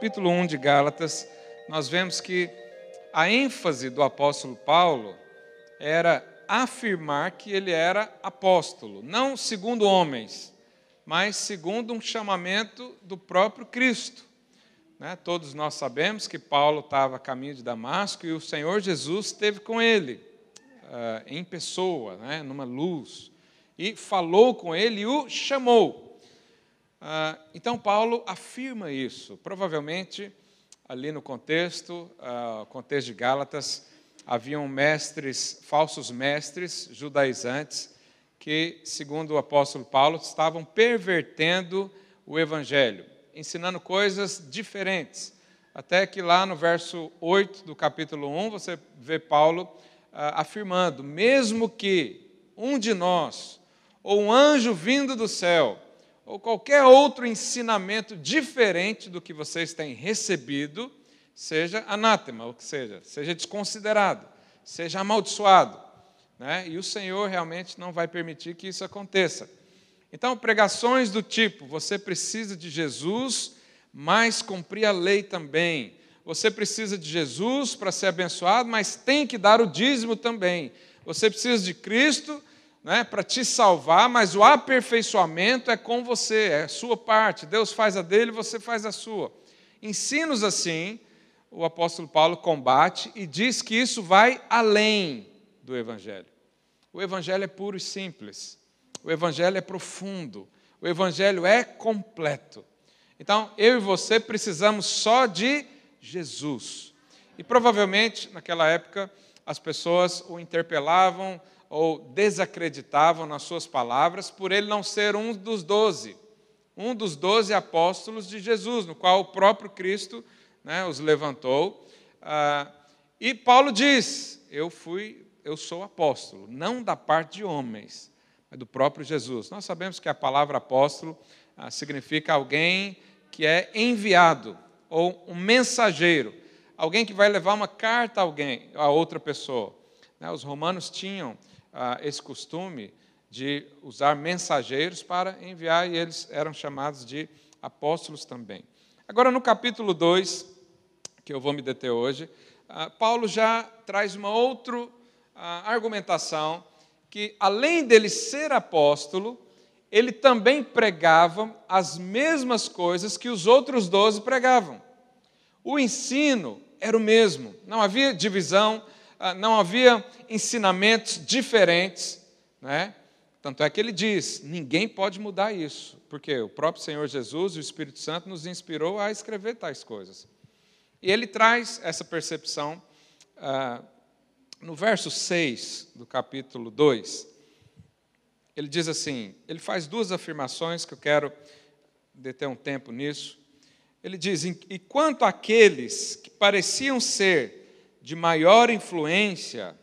capítulo 1 de Gálatas, nós vemos que a ênfase do apóstolo Paulo era afirmar que ele era apóstolo, não segundo homens, mas segundo um chamamento do próprio Cristo. Né? Todos nós sabemos que Paulo estava a caminho de Damasco e o Senhor Jesus esteve com ele, uh, em pessoa, né? numa luz, e falou com ele e o chamou. Uh, então, Paulo afirma isso. Provavelmente, ali no contexto, uh, contexto de Gálatas, haviam mestres, falsos mestres judaizantes, que, segundo o apóstolo Paulo, estavam pervertendo o evangelho, ensinando coisas diferentes. Até que lá no verso 8 do capítulo 1, você vê Paulo ah, afirmando: mesmo que um de nós, ou um anjo vindo do céu, ou qualquer outro ensinamento diferente do que vocês têm recebido, seja anátema, ou que seja, seja desconsiderado, seja amaldiçoado. Né? E o Senhor realmente não vai permitir que isso aconteça. Então, pregações do tipo: você precisa de Jesus, mas cumprir a lei também. Você precisa de Jesus para ser abençoado, mas tem que dar o dízimo também. Você precisa de Cristo né, para te salvar, mas o aperfeiçoamento é com você, é sua parte. Deus faz a dele, você faz a sua. Ensinos assim o apóstolo Paulo combate e diz que isso vai além do Evangelho. O Evangelho é puro e simples, o Evangelho é profundo, o Evangelho é completo. Então, eu e você precisamos só de Jesus. E provavelmente, naquela época, as pessoas o interpelavam ou desacreditavam nas suas palavras por ele não ser um dos doze, um dos doze apóstolos de Jesus, no qual o próprio Cristo né, os levantou. Ah, e Paulo diz: Eu fui, eu sou apóstolo, não da parte de homens, mas do próprio Jesus. Nós sabemos que a palavra apóstolo ah, significa alguém que é enviado ou um mensageiro, alguém que vai levar uma carta a alguém, a outra pessoa. Né, os romanos tinham ah, esse costume de usar mensageiros para enviar e eles eram chamados de apóstolos também. Agora, no capítulo 2, que eu vou me deter hoje, ah, Paulo já traz uma outra ah, argumentação que, além dele ser apóstolo, ele também pregava as mesmas coisas que os outros doze pregavam. O ensino era o mesmo, não havia divisão, não havia ensinamentos diferentes, né? Tanto é que ele diz: ninguém pode mudar isso, porque o próprio Senhor Jesus, o Espírito Santo, nos inspirou a escrever tais coisas. E ele traz essa percepção ah, no verso 6 do capítulo 2. Ele diz assim: ele faz duas afirmações que eu quero deter um tempo nisso. Ele diz: E quanto àqueles que pareciam ser de maior influência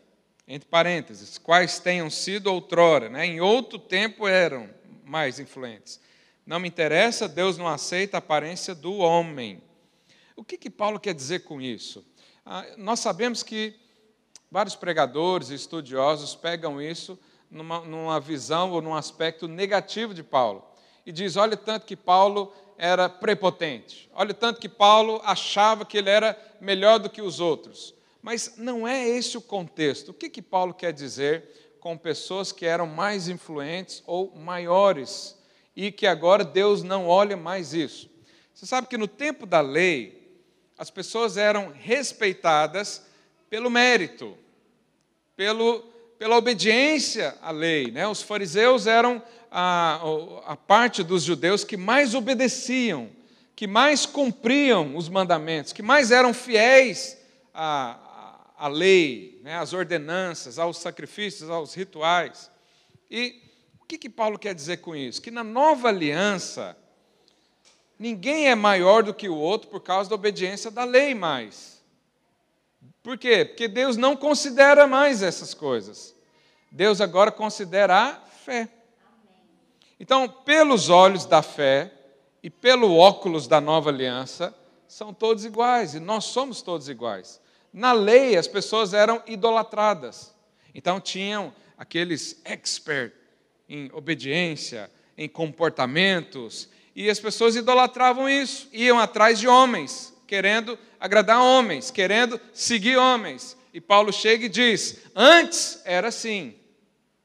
entre parênteses, quais tenham sido outrora, né? em outro tempo eram mais influentes. Não me interessa, Deus não aceita a aparência do homem. O que, que Paulo quer dizer com isso? Ah, nós sabemos que vários pregadores e estudiosos pegam isso numa, numa visão ou num aspecto negativo de Paulo. E diz: olha tanto que Paulo era prepotente, olha tanto que Paulo achava que ele era melhor do que os outros. Mas não é esse o contexto. O que, que Paulo quer dizer com pessoas que eram mais influentes ou maiores e que agora Deus não olha mais isso? Você sabe que no tempo da lei, as pessoas eram respeitadas pelo mérito, pelo, pela obediência à lei. Né? Os fariseus eram a, a parte dos judeus que mais obedeciam, que mais cumpriam os mandamentos, que mais eram fiéis a, à lei, né, às ordenanças, aos sacrifícios, aos rituais. E o que, que Paulo quer dizer com isso? Que na nova aliança, ninguém é maior do que o outro por causa da obediência da lei mais. Por quê? Porque Deus não considera mais essas coisas. Deus agora considera a fé. Então, pelos olhos da fé e pelo óculos da nova aliança, são todos iguais e nós somos todos iguais. Na lei, as pessoas eram idolatradas. Então, tinham aqueles experts em obediência, em comportamentos, E as pessoas idolatravam isso, iam atrás de homens, querendo agradar homens, querendo seguir homens. E Paulo chega e diz: Antes era assim,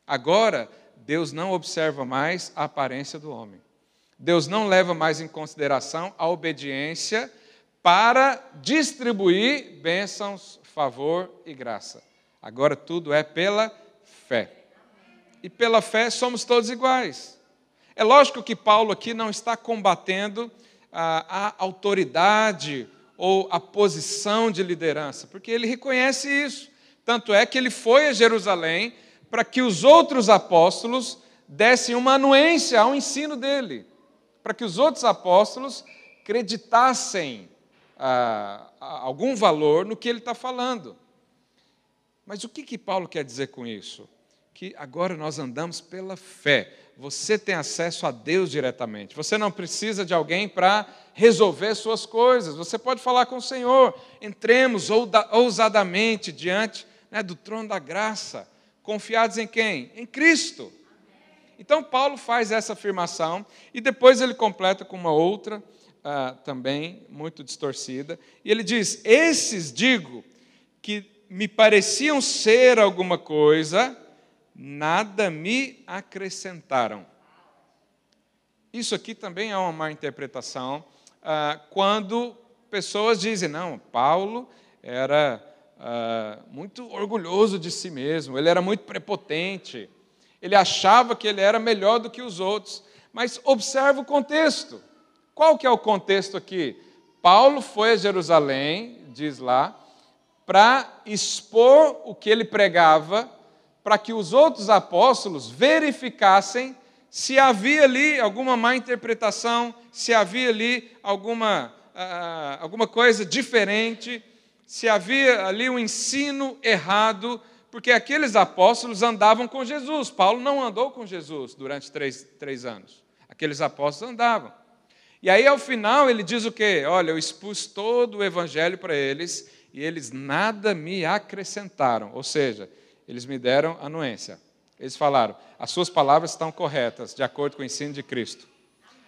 agora Deus não observa mais a aparência do homem. Deus não leva mais em consideração a obediência para distribuir bênçãos, favor e graça. Agora tudo é pela fé. E pela fé somos todos iguais. É lógico que Paulo aqui não está combatendo a, a autoridade ou a posição de liderança, porque ele reconhece isso. Tanto é que ele foi a Jerusalém para que os outros apóstolos dessem uma anuência ao ensino dele, para que os outros apóstolos acreditassem ah, algum valor no que ele está falando. Mas o que, que Paulo quer dizer com isso? Que agora nós andamos pela fé. Você tem acesso a Deus diretamente. Você não precisa de alguém para resolver suas coisas. Você pode falar com o Senhor. Entremos ousadamente diante né, do trono da graça. Confiados em quem? Em Cristo. Então, Paulo faz essa afirmação e depois ele completa com uma outra uh, também muito distorcida. E ele diz: Esses digo que me pareciam ser alguma coisa, nada me acrescentaram. Isso aqui também é uma má interpretação, uh, quando pessoas dizem: não, Paulo era uh, muito orgulhoso de si mesmo, ele era muito prepotente, ele achava que ele era melhor do que os outros. Mas observa o contexto. Qual que é o contexto aqui? Paulo foi a Jerusalém, diz lá, para expor o que ele pregava, para que os outros apóstolos verificassem se havia ali alguma má interpretação, se havia ali alguma, uh, alguma coisa diferente, se havia ali um ensino errado, porque aqueles apóstolos andavam com Jesus. Paulo não andou com Jesus durante três, três anos. Aqueles apóstolos andavam. E aí, ao final, ele diz o quê? Olha, eu expus todo o evangelho para eles e eles nada me acrescentaram. Ou seja, eles me deram anuência. Eles falaram: as suas palavras estão corretas, de acordo com o ensino de Cristo.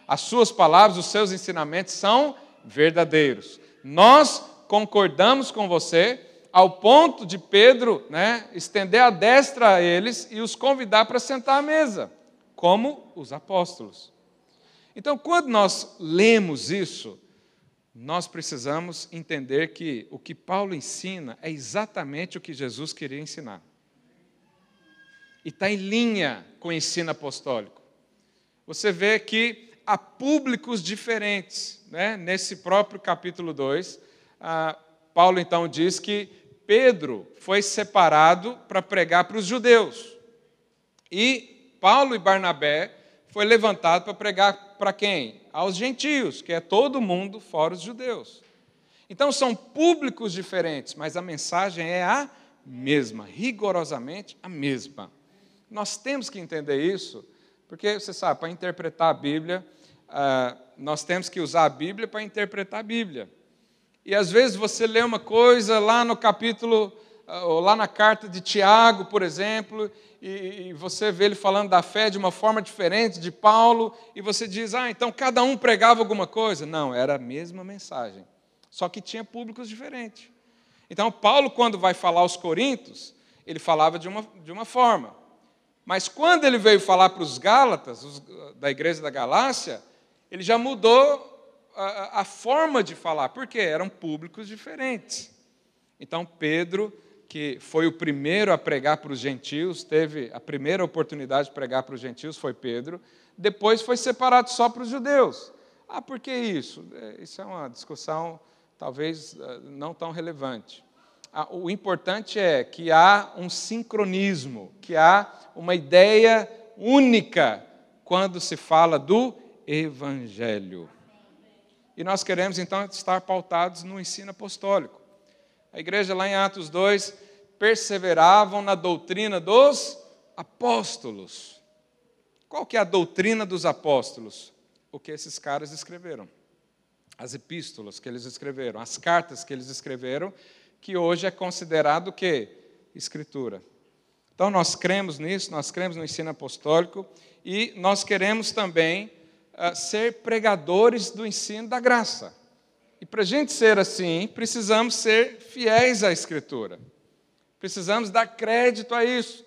As suas palavras, os seus ensinamentos são verdadeiros. Nós concordamos com você, ao ponto de Pedro né, estender a destra a eles e os convidar para sentar à mesa, como os apóstolos. Então, quando nós lemos isso, nós precisamos entender que o que Paulo ensina é exatamente o que Jesus queria ensinar. E está em linha com o ensino apostólico. Você vê que há públicos diferentes. Né? Nesse próprio capítulo 2, ah, Paulo então diz que Pedro foi separado para pregar para os judeus. E Paulo e Barnabé foi levantado para pregar para quem? Aos gentios, que é todo mundo fora os judeus. Então são públicos diferentes, mas a mensagem é a mesma, rigorosamente a mesma. Nós temos que entender isso, porque você sabe, para interpretar a Bíblia, ah, nós temos que usar a Bíblia para interpretar a Bíblia. E às vezes você lê uma coisa lá no capítulo, ou lá na carta de Tiago, por exemplo, e, e você vê ele falando da fé de uma forma diferente de Paulo, e você diz, ah, então cada um pregava alguma coisa. Não, era a mesma mensagem, só que tinha públicos diferentes. Então, Paulo, quando vai falar aos Coríntios, ele falava de uma, de uma forma. Mas quando ele veio falar para os Gálatas, os, da igreja da Galácia, ele já mudou a, a forma de falar, porque eram públicos diferentes. Então, Pedro que foi o primeiro a pregar para os gentios, teve a primeira oportunidade de pregar para os gentios, foi Pedro. Depois foi separado só para os judeus. Ah, por que isso? É, isso é uma discussão talvez eh, não tão relevante. Ah, o importante é que há um sincronismo, que há uma ideia única quando se fala do Evangelho. E nós queremos então estar pautados no ensino apostólico. A igreja lá em Atos 2 perseveravam na doutrina dos apóstolos. Qual que é a doutrina dos apóstolos? O que esses caras escreveram. As epístolas que eles escreveram, as cartas que eles escreveram, que hoje é considerado o quê? Escritura. Então nós cremos nisso, nós cremos no ensino apostólico e nós queremos também uh, ser pregadores do ensino da graça. E para a gente ser assim, precisamos ser fiéis à Escritura. Precisamos dar crédito a isso.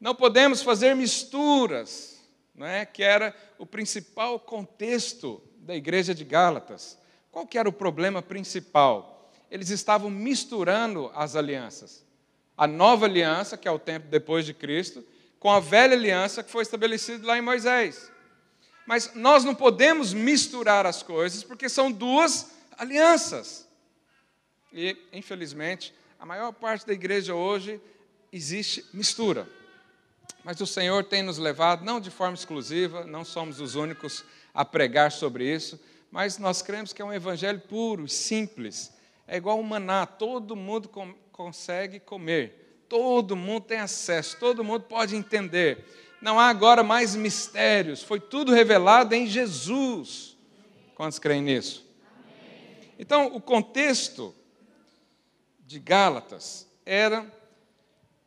Não podemos fazer misturas, não é? que era o principal contexto da igreja de Gálatas. Qual que era o problema principal? Eles estavam misturando as alianças. A nova aliança, que é o tempo depois de Cristo, com a velha aliança que foi estabelecida lá em Moisés. Mas nós não podemos misturar as coisas porque são duas alianças. E, infelizmente, a maior parte da igreja hoje existe mistura. Mas o Senhor tem nos levado, não de forma exclusiva, não somos os únicos a pregar sobre isso, mas nós cremos que é um evangelho puro, simples. É igual o maná, todo mundo com, consegue comer, todo mundo tem acesso, todo mundo pode entender. Não há agora mais mistérios, foi tudo revelado em Jesus. Quantos creem nisso? Então, o contexto de Gálatas era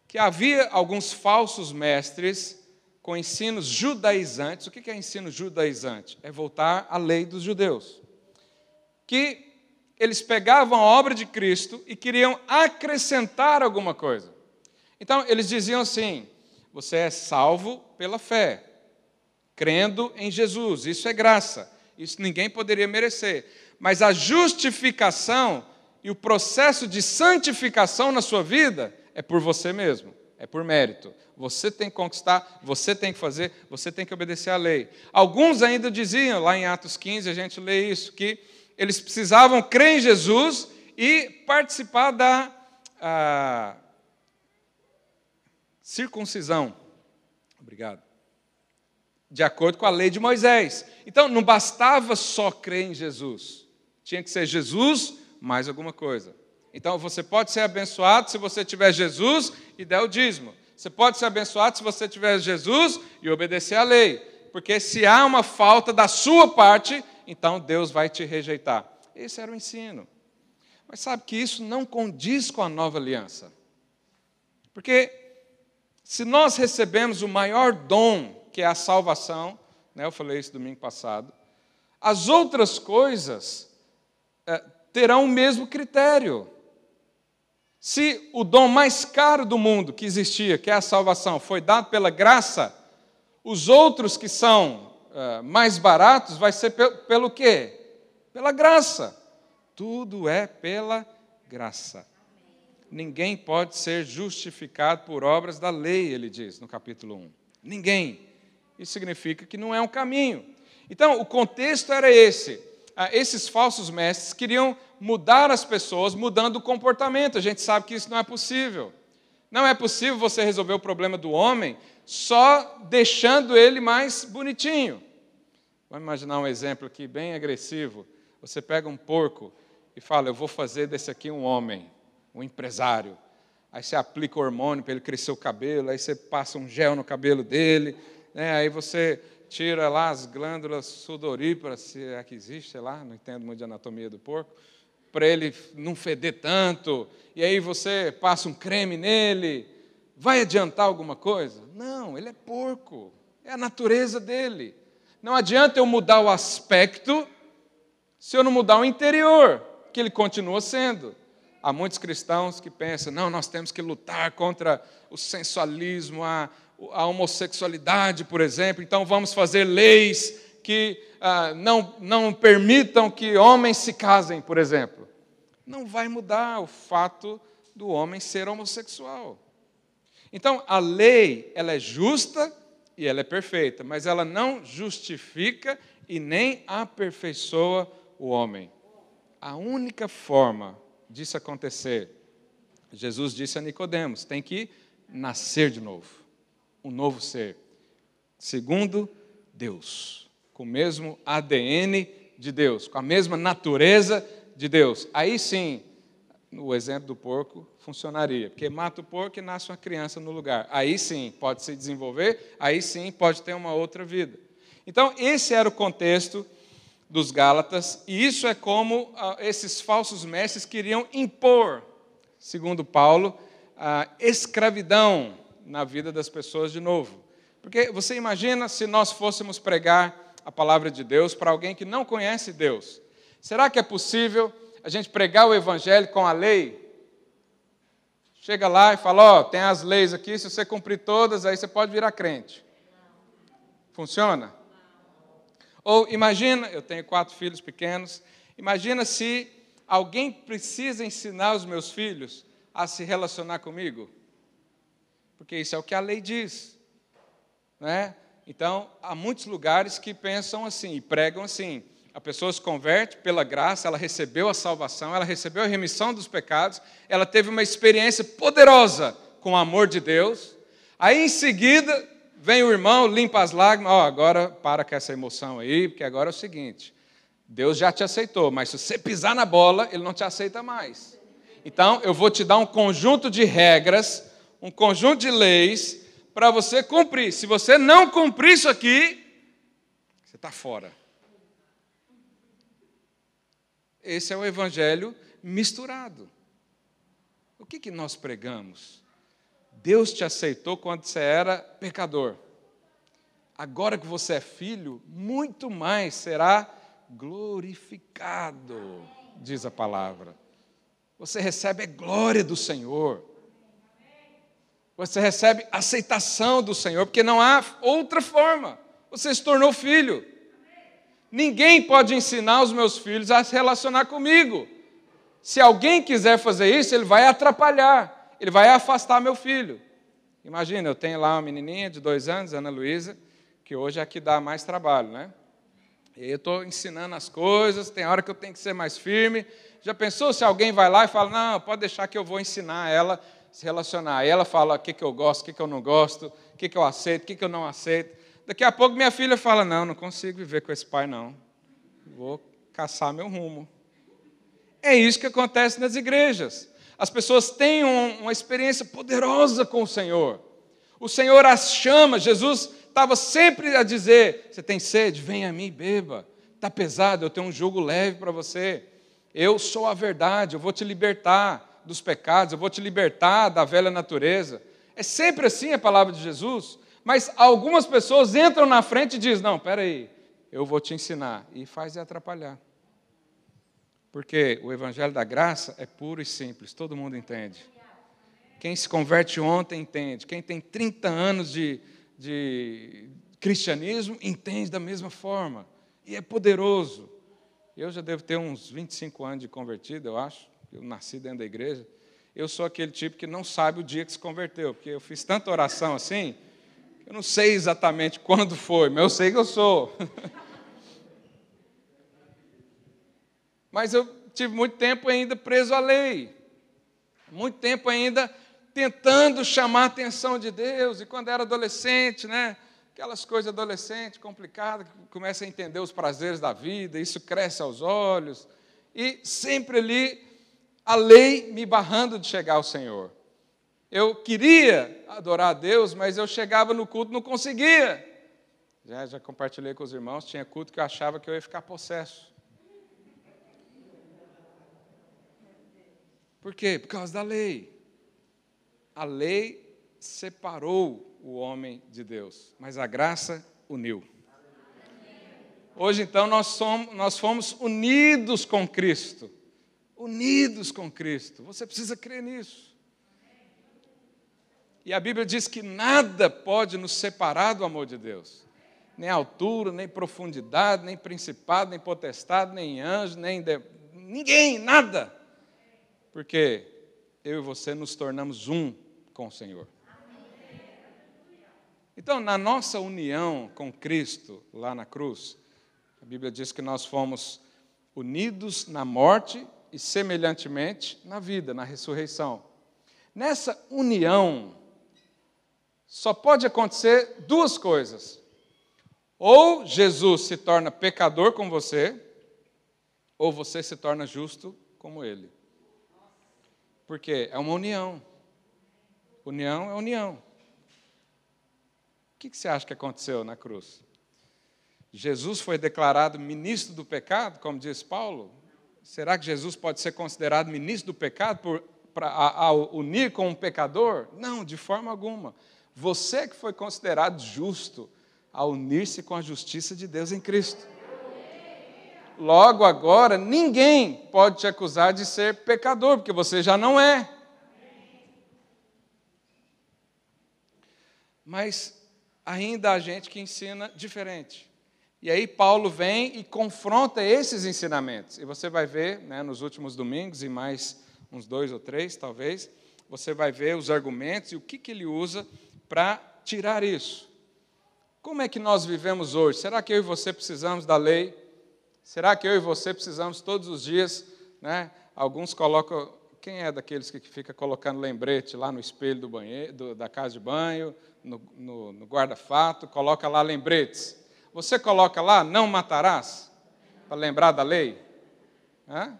que havia alguns falsos mestres com ensinos judaizantes. O que é ensino judaizante? É voltar à lei dos judeus. Que eles pegavam a obra de Cristo e queriam acrescentar alguma coisa. Então, eles diziam assim: você é salvo pela fé, crendo em Jesus, isso é graça, isso ninguém poderia merecer. Mas a justificação e o processo de santificação na sua vida é por você mesmo, é por mérito. Você tem que conquistar, você tem que fazer, você tem que obedecer à lei. Alguns ainda diziam, lá em Atos 15, a gente lê isso, que eles precisavam crer em Jesus e participar da circuncisão. Obrigado. De acordo com a lei de Moisés. Então, não bastava só crer em Jesus. Tinha que ser Jesus mais alguma coisa. Então, você pode ser abençoado se você tiver Jesus e der o dízimo. Você pode ser abençoado se você tiver Jesus e obedecer à lei. Porque se há uma falta da sua parte, então Deus vai te rejeitar. Esse era o ensino. Mas sabe que isso não condiz com a nova aliança. Porque se nós recebemos o maior dom, que é a salvação, né, eu falei isso domingo passado, as outras coisas terão o mesmo critério. Se o dom mais caro do mundo que existia, que é a salvação, foi dado pela graça, os outros que são uh, mais baratos vai ser pelo, pelo quê? Pela graça. Tudo é pela graça. Ninguém pode ser justificado por obras da lei, ele diz no capítulo 1. Ninguém. Isso significa que não é um caminho. Então, o contexto era esse. Ah, esses falsos mestres queriam mudar as pessoas mudando o comportamento. A gente sabe que isso não é possível. Não é possível você resolver o problema do homem só deixando ele mais bonitinho. Vamos imaginar um exemplo aqui bem agressivo. Você pega um porco e fala: Eu vou fazer desse aqui um homem, um empresário. Aí você aplica hormônio para ele crescer o cabelo, aí você passa um gel no cabelo dele, né? aí você tira lá as glândulas sudoríparas, se é que existe, sei lá, não entendo muito de anatomia do porco para ele não feder tanto, e aí você passa um creme nele, vai adiantar alguma coisa? Não, ele é porco, é a natureza dele. Não adianta eu mudar o aspecto se eu não mudar o interior, que ele continua sendo. Há muitos cristãos que pensam, não, nós temos que lutar contra o sensualismo, a, a homossexualidade, por exemplo, então vamos fazer leis que ah, não, não permitam que homens se casem, por exemplo não vai mudar o fato do homem ser homossexual. Então, a lei, ela é justa e ela é perfeita, mas ela não justifica e nem aperfeiçoa o homem. A única forma disso acontecer, Jesus disse a Nicodemos, tem que nascer de novo, um novo ser, segundo Deus, com o mesmo ADN de Deus, com a mesma natureza de Deus. Aí sim, o exemplo do porco funcionaria, porque mata o porco e nasce uma criança no lugar. Aí sim pode se desenvolver, aí sim pode ter uma outra vida. Então, esse era o contexto dos Gálatas, e isso é como ah, esses falsos mestres queriam impor, segundo Paulo, a escravidão na vida das pessoas de novo. Porque você imagina se nós fôssemos pregar a palavra de Deus para alguém que não conhece Deus? Será que é possível a gente pregar o evangelho com a lei? Chega lá e fala: Ó, oh, tem as leis aqui, se você cumprir todas, aí você pode virar crente. Funciona? Ou imagina, eu tenho quatro filhos pequenos, imagina se alguém precisa ensinar os meus filhos a se relacionar comigo. Porque isso é o que a lei diz. Né? Então, há muitos lugares que pensam assim e pregam assim. A pessoa se converte pela graça, ela recebeu a salvação, ela recebeu a remissão dos pecados, ela teve uma experiência poderosa com o amor de Deus. Aí, em seguida, vem o irmão, limpa as lágrimas, ó, oh, agora para com essa emoção aí, porque agora é o seguinte: Deus já te aceitou, mas se você pisar na bola, Ele não te aceita mais. Então, eu vou te dar um conjunto de regras, um conjunto de leis, para você cumprir. Se você não cumprir isso aqui, você está fora. Esse é o evangelho misturado. O que, que nós pregamos? Deus te aceitou quando você era pecador. Agora que você é filho, muito mais será glorificado, diz a palavra. Você recebe a glória do Senhor. Você recebe aceitação do Senhor, porque não há outra forma. Você se tornou filho. Ninguém pode ensinar os meus filhos a se relacionar comigo. Se alguém quiser fazer isso, ele vai atrapalhar, ele vai afastar meu filho. Imagina, eu tenho lá uma menininha de dois anos, Ana Luísa, que hoje é a que dá mais trabalho, né? E eu estou ensinando as coisas, tem hora que eu tenho que ser mais firme. Já pensou se alguém vai lá e fala, não, pode deixar que eu vou ensinar ela se relacionar. Aí ela fala o que, que eu gosto, o que, que eu não gosto, o que, que eu aceito, o que, que eu não aceito. Daqui a pouco minha filha fala: Não, não consigo viver com esse pai, não. Vou caçar meu rumo. É isso que acontece nas igrejas. As pessoas têm uma experiência poderosa com o Senhor. O Senhor as chama. Jesus estava sempre a dizer: Você tem sede? Vem a mim, beba. Está pesado, eu tenho um jugo leve para você. Eu sou a verdade, eu vou te libertar dos pecados, eu vou te libertar da velha natureza. É sempre assim a palavra de Jesus. Mas algumas pessoas entram na frente e dizem: Não, peraí, eu vou te ensinar. E faz é atrapalhar. Porque o Evangelho da Graça é puro e simples, todo mundo entende. Quem se converte ontem entende. Quem tem 30 anos de, de cristianismo entende da mesma forma. E é poderoso. Eu já devo ter uns 25 anos de convertido, eu acho. Eu nasci dentro da igreja. Eu sou aquele tipo que não sabe o dia que se converteu, porque eu fiz tanta oração assim eu não sei exatamente quando foi, mas eu sei que eu sou. mas eu tive muito tempo ainda preso à lei. Muito tempo ainda tentando chamar a atenção de Deus. E quando era adolescente, né? Aquelas coisas adolescentes, complicadas, que começa a entender os prazeres da vida, isso cresce aos olhos. E sempre ali a lei me barrando de chegar ao Senhor. Eu queria adorar a Deus, mas eu chegava no culto não conseguia. Já, já compartilhei com os irmãos, tinha culto que eu achava que eu ia ficar possesso. Por quê? Por causa da lei. A lei separou o homem de Deus, mas a graça uniu. Hoje, então, nós, somos, nós fomos unidos com Cristo. Unidos com Cristo. Você precisa crer nisso. E a Bíblia diz que nada pode nos separar do amor de Deus. Nem altura, nem profundidade, nem principado, nem potestade, nem anjo, nem. De... Ninguém, nada. Porque eu e você nos tornamos um com o Senhor. Então, na nossa união com Cristo, lá na cruz, a Bíblia diz que nós fomos unidos na morte e, semelhantemente, na vida, na ressurreição. Nessa união, só pode acontecer duas coisas. Ou Jesus se torna pecador com você, ou você se torna justo como ele. Porque é uma união. União é união. O que você acha que aconteceu na cruz? Jesus foi declarado ministro do pecado, como diz Paulo? Será que Jesus pode ser considerado ministro do pecado por, pra, a, a unir com um pecador? Não, de forma alguma. Você que foi considerado justo, a unir-se com a justiça de Deus em Cristo. Logo agora, ninguém pode te acusar de ser pecador, porque você já não é. Mas ainda há gente que ensina diferente. E aí Paulo vem e confronta esses ensinamentos. E você vai ver, né, nos últimos domingos, e mais uns dois ou três, talvez, você vai ver os argumentos e o que, que ele usa para tirar isso. Como é que nós vivemos hoje? Será que eu e você precisamos da lei? Será que eu e você precisamos todos os dias? Né? Alguns colocam. Quem é daqueles que fica colocando lembrete lá no espelho do banheiro, do, da casa de banho, no, no, no guarda-fato, coloca lá lembretes. Você coloca lá, não matarás, para lembrar da lei? Hã?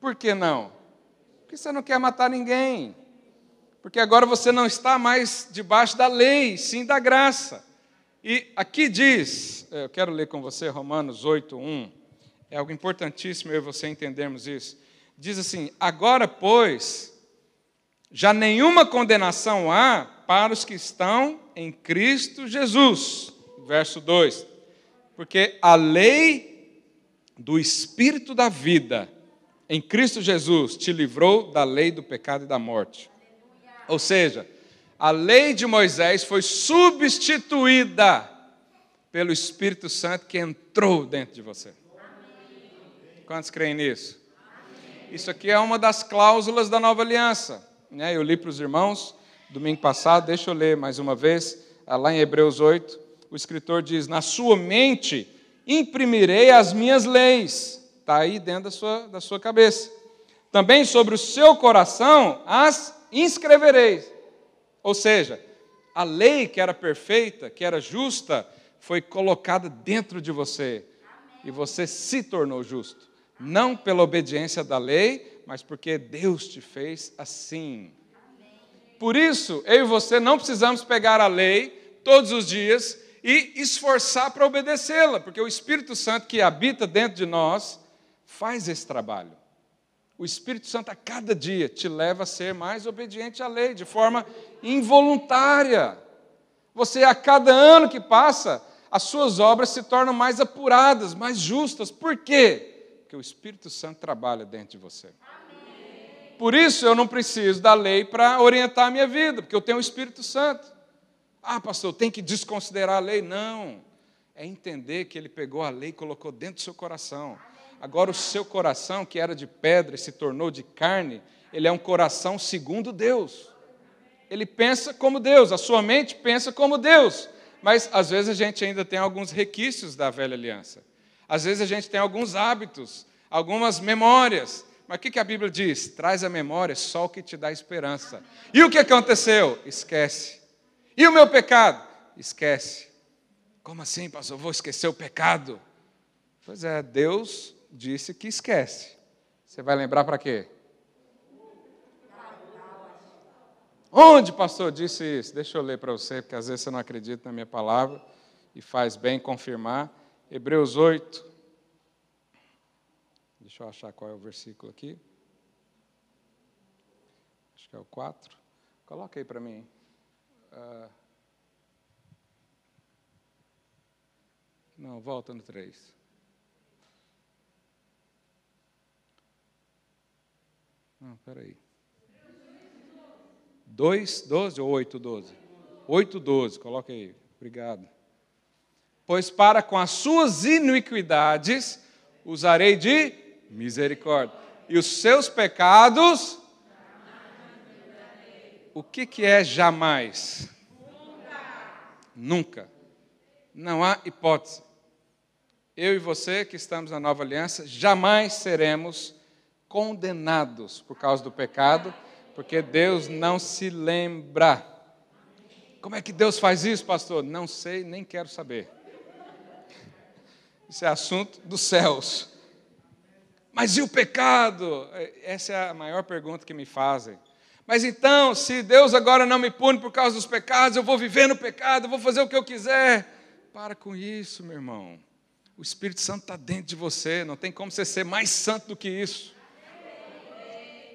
Por que não? Porque você não quer matar ninguém. Porque agora você não está mais debaixo da lei, sim da graça. E aqui diz, é, eu quero ler com você Romanos 8, 1. É algo importantíssimo eu e você entendermos isso. Diz assim: Agora, pois, já nenhuma condenação há para os que estão em Cristo Jesus verso 2: Porque a lei do Espírito da vida em Cristo Jesus te livrou da lei do pecado e da morte. Ou seja, a lei de Moisés foi substituída pelo Espírito Santo que entrou dentro de você. Quantos creem nisso? Isso aqui é uma das cláusulas da nova aliança. Né? Eu li para os irmãos domingo passado, deixa eu ler mais uma vez, lá em Hebreus 8 o escritor diz: Na sua mente imprimirei as minhas leis. Está aí dentro da sua, da sua cabeça. Também sobre o seu coração as inscrevereis. Ou seja, a lei que era perfeita, que era justa, foi colocada dentro de você. E você se tornou justo. Não pela obediência da lei, mas porque Deus te fez assim. Por isso, eu e você não precisamos pegar a lei todos os dias e esforçar para obedecê-la, porque o Espírito Santo que habita dentro de nós faz esse trabalho. O Espírito Santo a cada dia te leva a ser mais obediente à lei, de forma involuntária. Você, a cada ano que passa, as suas obras se tornam mais apuradas, mais justas. Por quê? Porque o Espírito Santo trabalha dentro de você. Por isso eu não preciso da lei para orientar a minha vida, porque eu tenho o Espírito Santo. Ah, pastor, tem que desconsiderar a lei. Não. É entender que ele pegou a lei e colocou dentro do seu coração. Agora, o seu coração, que era de pedra e se tornou de carne, ele é um coração segundo Deus. Ele pensa como Deus, a sua mente pensa como Deus. Mas, às vezes, a gente ainda tem alguns requisitos da velha aliança. Às vezes, a gente tem alguns hábitos, algumas memórias. Mas o que a Bíblia diz? Traz a memória só o que te dá esperança. E o que aconteceu? Esquece. E o meu pecado? Esquece. Como assim, pastor? Vou esquecer o pecado? Pois é, Deus disse que esquece. Você vai lembrar para quê? Onde, pastor, disse isso? Deixa eu ler para você, porque às vezes você não acredita na minha palavra e faz bem confirmar. Hebreus 8. Deixa eu achar qual é o versículo aqui. Acho que é o 4. Coloca aí para mim. Ah, não, volta no 3. Não, peraí. 2, 12 ou 8, 12? 8, 12, coloca aí. Obrigado. Pois para com as suas iniquidades usarei de misericórdia, e os seus pecados o que, que é jamais? Nunca. Nunca. Não há hipótese. Eu e você que estamos na nova aliança, jamais seremos condenados por causa do pecado, porque Deus não se lembra. Como é que Deus faz isso, pastor? Não sei, nem quero saber. Isso é assunto dos céus. Mas e o pecado? Essa é a maior pergunta que me fazem. Mas então, se Deus agora não me pune por causa dos pecados, eu vou viver no pecado, eu vou fazer o que eu quiser. Para com isso, meu irmão. O Espírito Santo está dentro de você, não tem como você ser mais santo do que isso.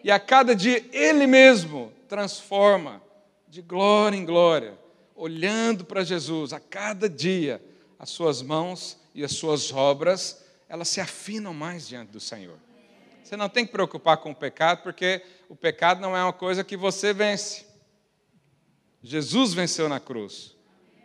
E a cada dia Ele mesmo transforma de glória em glória olhando para Jesus a cada dia, as suas mãos e as suas obras, elas se afinam mais diante do Senhor. Você não tem que preocupar com o pecado, porque o pecado não é uma coisa que você vence. Jesus venceu na cruz.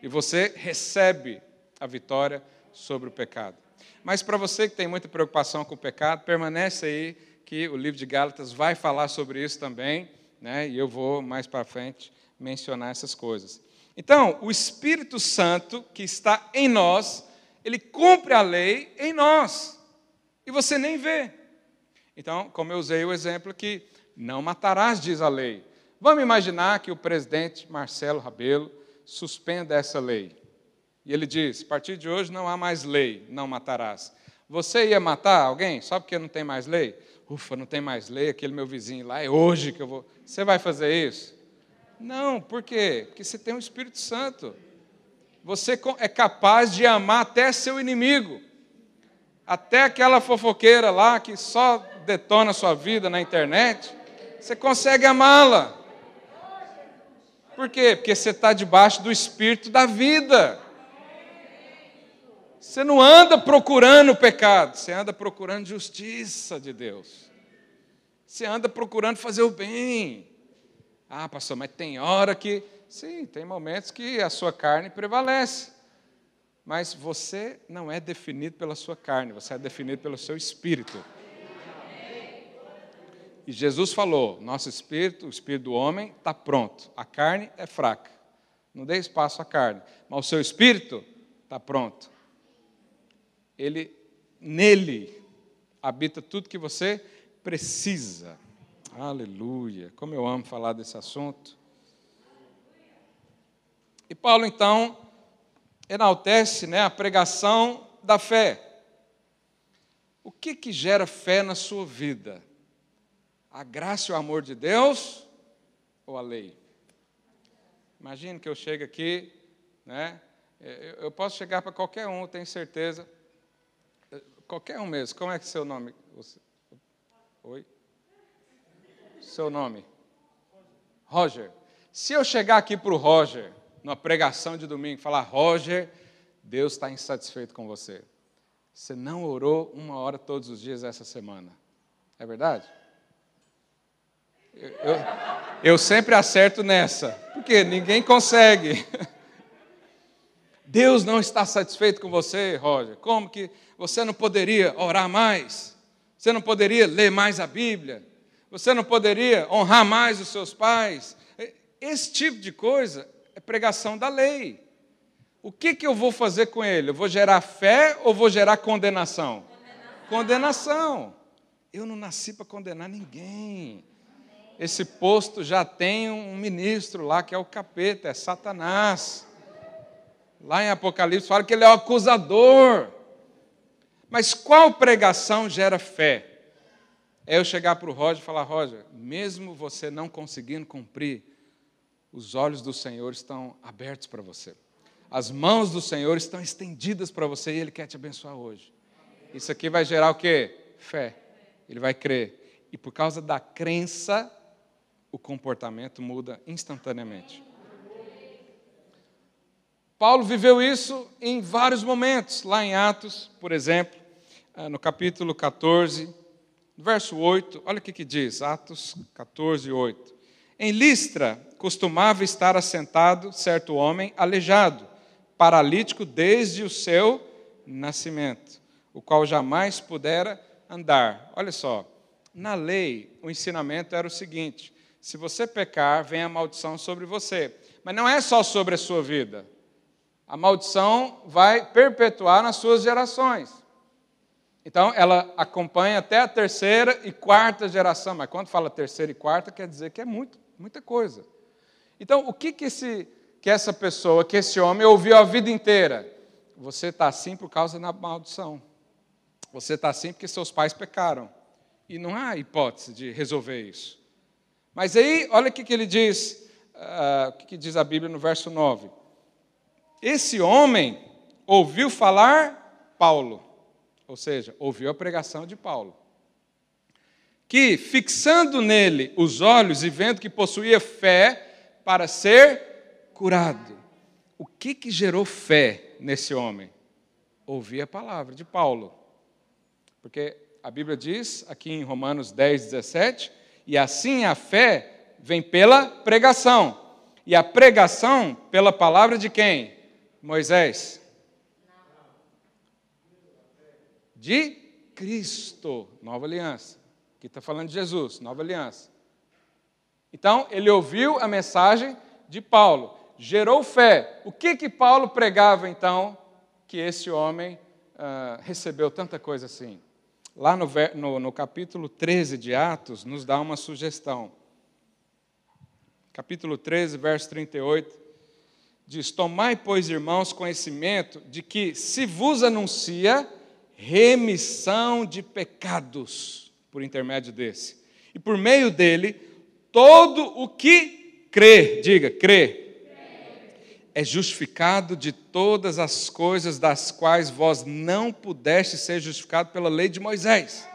E você recebe a vitória sobre o pecado. Mas para você que tem muita preocupação com o pecado, permanece aí que o livro de Gálatas vai falar sobre isso também, né? E eu vou mais para frente mencionar essas coisas. Então, o Espírito Santo que está em nós, ele cumpre a lei em nós. E você nem vê. Então, como eu usei o exemplo que não matarás, diz a lei. Vamos imaginar que o presidente Marcelo Rabelo suspenda essa lei. E ele diz: a partir de hoje não há mais lei, não matarás. Você ia matar alguém só porque não tem mais lei? Ufa, não tem mais lei, aquele meu vizinho lá, é hoje que eu vou. Você vai fazer isso? Não, por quê? Porque você tem o um Espírito Santo. Você é capaz de amar até seu inimigo, até aquela fofoqueira lá que só detona a sua vida na internet. Você consegue amá-la. Por quê? Porque você está debaixo do Espírito da vida. Você não anda procurando o pecado, você anda procurando justiça de Deus. Você anda procurando fazer o bem. Ah, pastor, mas tem hora que. Sim, tem momentos que a sua carne prevalece. Mas você não é definido pela sua carne, você é definido pelo seu espírito. E Jesus falou: nosso espírito, o espírito do homem, está pronto. A carne é fraca. Não dê espaço à carne. Mas o seu espírito está pronto ele nele habita tudo que você precisa. Aleluia. Como eu amo falar desse assunto. E Paulo então enaltece, né, a pregação da fé. O que que gera fé na sua vida? A graça e o amor de Deus ou a lei? Imagine que eu chego aqui, né? Eu posso chegar para qualquer um, tenho certeza. Qualquer um mesmo. Como é que é seu nome? Oi? Seu nome? Roger. Se eu chegar aqui para o Roger, numa pregação de domingo, falar, Roger, Deus está insatisfeito com você. Você não orou uma hora todos os dias essa semana. É verdade? Eu, eu, sempre acerto nessa, porque ninguém consegue. Deus não está satisfeito com você, Roger. Como que você não poderia orar mais? Você não poderia ler mais a Bíblia? Você não poderia honrar mais os seus pais? Esse tipo de coisa é pregação da lei. O que, que eu vou fazer com ele? Eu vou gerar fé ou vou gerar condenação? Condenação. condenação. Eu não nasci para condenar ninguém. Esse posto já tem um ministro lá que é o capeta, é Satanás. Lá em Apocalipse fala que ele é o acusador. Mas qual pregação gera fé? É eu chegar para o Roger e falar: Roger, mesmo você não conseguindo cumprir, os olhos do Senhor estão abertos para você. As mãos do Senhor estão estendidas para você e Ele quer te abençoar hoje. Isso aqui vai gerar o quê? Fé. Ele vai crer. E por causa da crença, o comportamento muda instantaneamente. Paulo viveu isso em vários momentos, lá em Atos, por exemplo, ah, no capítulo 14, verso 8, olha o que, que diz, Atos 14, 8. Em Listra costumava estar assentado certo homem aleijado, paralítico desde o seu nascimento, o qual jamais pudera andar. Olha só, na lei o ensinamento era o seguinte: se você pecar, vem a maldição sobre você. Mas não é só sobre a sua vida a maldição vai perpetuar nas suas gerações. Então, ela acompanha até a terceira e quarta geração, mas quando fala terceira e quarta, quer dizer que é muito, muita coisa. Então, o que, que, esse, que essa pessoa, que esse homem ouviu a vida inteira? Você está assim por causa da maldição. Você está assim porque seus pais pecaram. E não há hipótese de resolver isso. Mas aí, olha o que, ele diz, uh, o que, que diz a Bíblia no verso 9. Esse homem ouviu falar Paulo, ou seja, ouviu a pregação de Paulo, que, fixando nele os olhos e vendo que possuía fé para ser curado. o que, que gerou fé nesse homem? Ouvir a palavra de Paulo. Porque a Bíblia diz, aqui em Romanos 10, 17, e assim a fé vem pela pregação. E a pregação pela palavra de quem? Moisés. De Cristo, nova aliança. Aqui está falando de Jesus, nova aliança. Então, ele ouviu a mensagem de Paulo, gerou fé. O que que Paulo pregava então que esse homem uh, recebeu tanta coisa assim? Lá no, no, no capítulo 13 de Atos, nos dá uma sugestão. Capítulo 13, verso 38, diz: Tomai, pois, irmãos, conhecimento de que se vos anuncia remissão de pecados por intermédio desse, e por meio dele todo o que crê, diga, crê, é justificado de todas as coisas das quais vós não pudeste ser justificado pela lei de Moisés.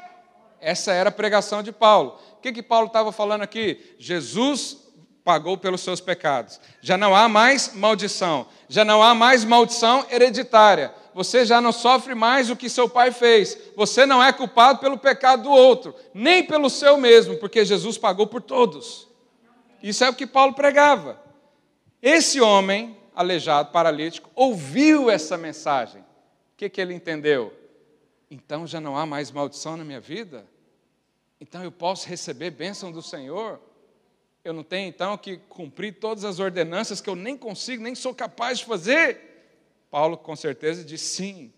Essa era a pregação de Paulo. O que, que Paulo estava falando aqui? Jesus pagou pelos seus pecados. Já não há mais maldição. Já não há mais maldição hereditária. Você já não sofre mais o que seu pai fez. Você não é culpado pelo pecado do outro, nem pelo seu mesmo, porque Jesus pagou por todos. Isso é o que Paulo pregava. Esse homem, aleijado, paralítico, ouviu essa mensagem. O que, que ele entendeu? Então já não há mais maldição na minha vida? Então eu posso receber bênção do Senhor? Eu não tenho então que cumprir todas as ordenanças que eu nem consigo, nem sou capaz de fazer? Paulo com certeza disse sim,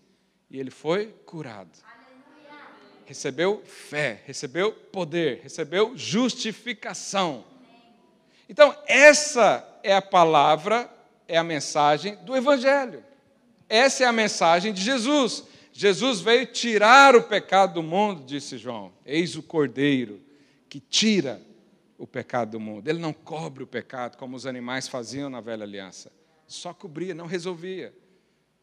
e ele foi curado. Recebeu fé, recebeu poder, recebeu justificação. Então, essa é a palavra, é a mensagem do Evangelho. Essa é a mensagem de Jesus. Jesus veio tirar o pecado do mundo, disse João. Eis o Cordeiro que tira o pecado do mundo. Ele não cobre o pecado como os animais faziam na velha aliança. Só cobria, não resolvia.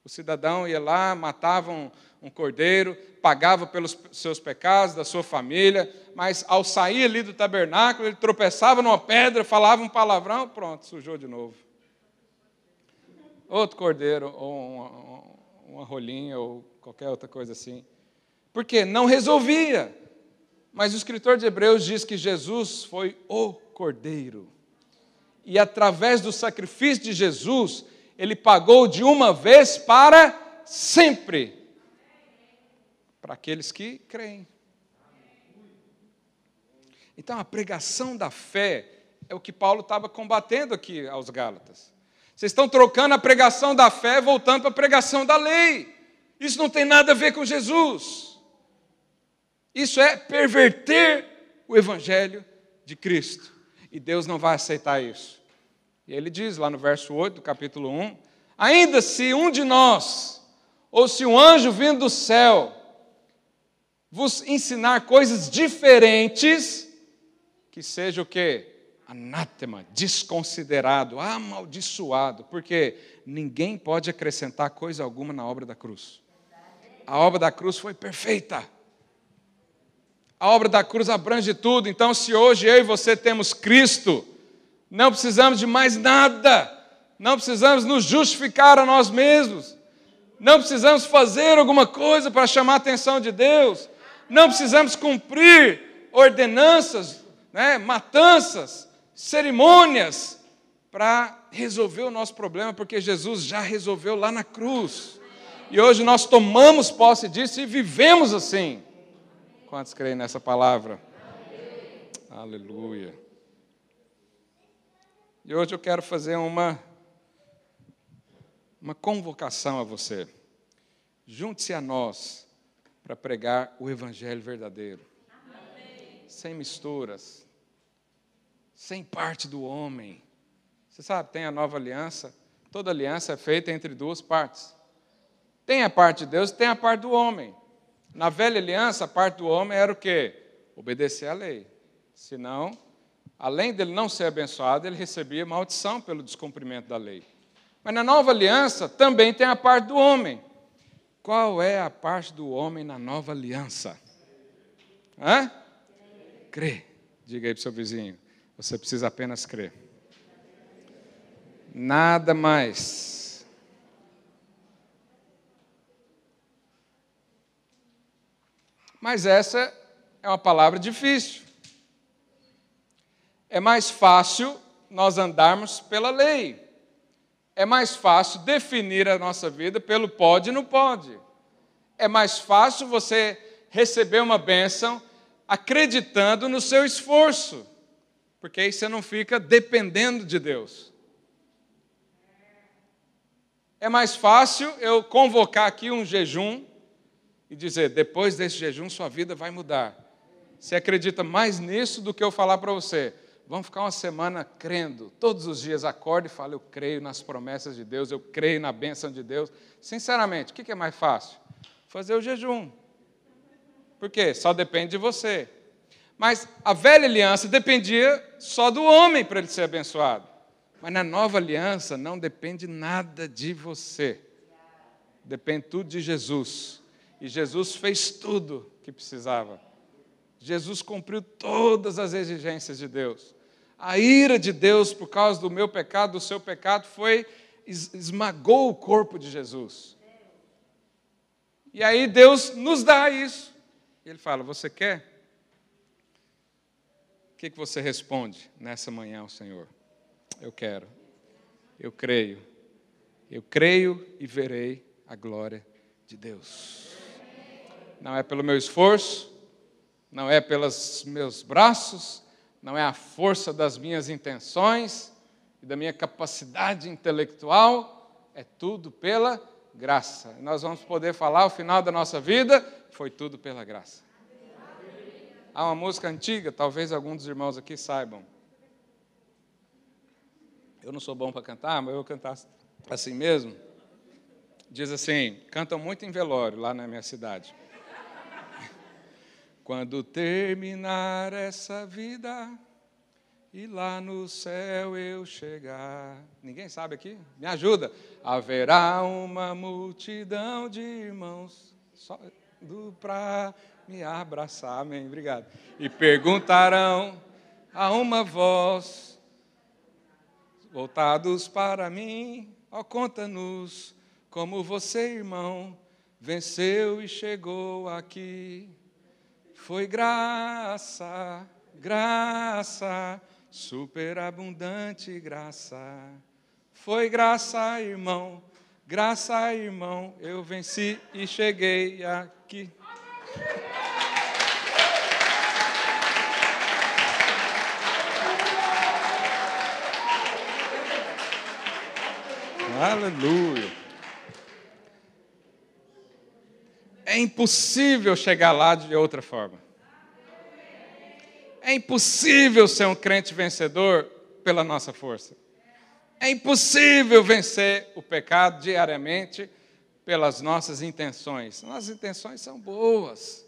O cidadão ia lá, matava um, um, cordeiro, pagava pelos seus pecados, da sua família, mas ao sair ali do tabernáculo, ele tropeçava numa pedra, falava um palavrão, pronto, sujou de novo. Outro cordeiro, ou uma, uma rolinha, ou qualquer outra coisa assim. Porque não resolvia. Mas o escritor de Hebreus diz que Jesus foi o cordeiro. E através do sacrifício de Jesus, ele pagou de uma vez para sempre. Para aqueles que creem. Então, a pregação da fé é o que Paulo estava combatendo aqui aos Gálatas. Vocês estão trocando a pregação da fé, voltando para a pregação da lei. Isso não tem nada a ver com Jesus. Isso é perverter o Evangelho de Cristo. E Deus não vai aceitar isso. E ele diz lá no verso 8 do capítulo 1: Ainda se um de nós, ou se um anjo vindo do céu, vos ensinar coisas diferentes, que seja o que? Anátema, desconsiderado, amaldiçoado, porque ninguém pode acrescentar coisa alguma na obra da cruz. A obra da cruz foi perfeita. A obra da cruz abrange tudo. Então, se hoje eu e você temos Cristo, não precisamos de mais nada, não precisamos nos justificar a nós mesmos, não precisamos fazer alguma coisa para chamar a atenção de Deus, não precisamos cumprir ordenanças, né, matanças, cerimônias para resolver o nosso problema, porque Jesus já resolveu lá na cruz. E hoje nós tomamos posse disso e vivemos assim. Quantos creem nessa palavra? Aleluia. E hoje eu quero fazer uma, uma convocação a você. Junte-se a nós para pregar o Evangelho verdadeiro. Amém. Sem misturas, sem parte do homem. Você sabe, tem a nova aliança. Toda aliança é feita entre duas partes. Tem a parte de Deus, tem a parte do homem. Na velha aliança, a parte do homem era o quê? Obedecer à lei. Senão, além dele não ser abençoado, ele recebia maldição pelo descumprimento da lei. Mas na nova aliança também tem a parte do homem. Qual é a parte do homem na nova aliança? Hã? Crer. Diga aí para o seu vizinho. Você precisa apenas crer. Nada mais. Mas essa é uma palavra difícil. É mais fácil nós andarmos pela lei. É mais fácil definir a nossa vida pelo pode e não pode. É mais fácil você receber uma bênção acreditando no seu esforço porque aí você não fica dependendo de Deus. É mais fácil eu convocar aqui um jejum e dizer: depois desse jejum sua vida vai mudar. Você acredita mais nisso do que eu falar para você? Vamos ficar uma semana crendo. Todos os dias acorde e fale: Eu creio nas promessas de Deus, eu creio na bênção de Deus. Sinceramente, o que é mais fácil? Fazer o jejum. Por quê? Só depende de você. Mas a velha aliança dependia só do homem para ele ser abençoado. Mas na nova aliança não depende nada de você. Depende tudo de Jesus. E Jesus fez tudo que precisava. Jesus cumpriu todas as exigências de Deus. A ira de Deus por causa do meu pecado, do seu pecado, foi esmagou o corpo de Jesus. E aí Deus nos dá isso. Ele fala: Você quer? Que, que você responde nessa manhã ao Senhor? Eu quero. Eu creio. Eu creio e verei a glória de Deus. Não é pelo meu esforço, não é pelos meus braços, não é a força das minhas intenções e da minha capacidade intelectual, é tudo pela graça. Nós vamos poder falar ao final da nossa vida, foi tudo pela graça. Há uma música antiga, talvez alguns dos irmãos aqui saibam. Eu não sou bom para cantar, mas eu vou cantar assim mesmo. Diz assim: cantam muito em velório lá na minha cidade. Quando terminar essa vida e lá no céu eu chegar. Ninguém sabe aqui? Me ajuda. Haverá uma multidão de irmãos só para me abraçar. Amém. Obrigado. E perguntarão a uma voz, voltados para mim, ó, oh, conta-nos como você, irmão, venceu e chegou aqui. Foi graça, graça, superabundante graça. Foi graça, irmão, graça, irmão, eu venci e cheguei aqui. Aleluia. É impossível chegar lá de outra forma. É impossível ser um crente vencedor pela nossa força. É impossível vencer o pecado diariamente pelas nossas intenções. Nossas intenções são boas,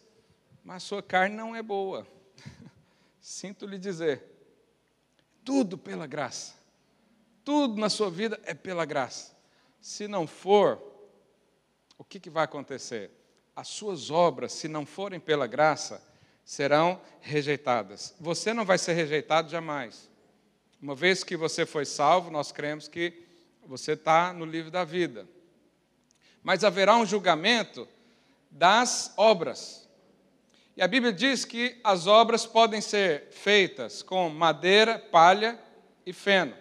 mas sua carne não é boa. Sinto lhe dizer. Tudo pela graça. Tudo na sua vida é pela graça. Se não for, o que, que vai acontecer? as suas obras, se não forem pela graça, serão rejeitadas. Você não vai ser rejeitado jamais. Uma vez que você foi salvo, nós cremos que você está no livro da vida. Mas haverá um julgamento das obras. E a Bíblia diz que as obras podem ser feitas com madeira, palha e feno.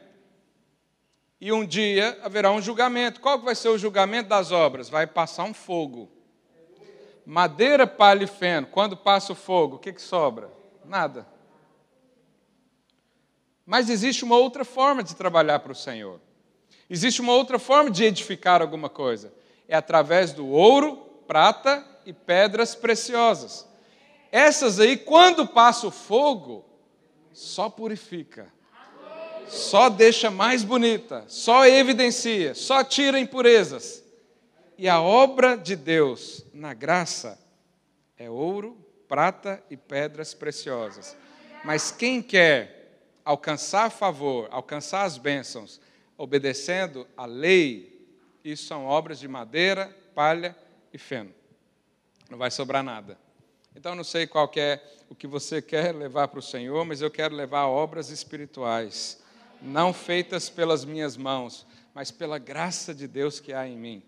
E um dia haverá um julgamento. Qual vai ser o julgamento das obras? Vai passar um fogo madeira, palha e feno, quando passa o fogo, o que, que sobra? Nada. Mas existe uma outra forma de trabalhar para o Senhor. Existe uma outra forma de edificar alguma coisa. É através do ouro, prata e pedras preciosas. Essas aí, quando passa o fogo, só purifica. Só deixa mais bonita, só evidencia, só tira impurezas. E a obra de Deus na graça é ouro, prata e pedras preciosas. Mas quem quer alcançar favor, alcançar as bênçãos, obedecendo a lei, isso são obras de madeira, palha e feno. Não vai sobrar nada. Então, não sei qual é o que você quer levar para o Senhor, mas eu quero levar obras espirituais, não feitas pelas minhas mãos, mas pela graça de Deus que há em mim.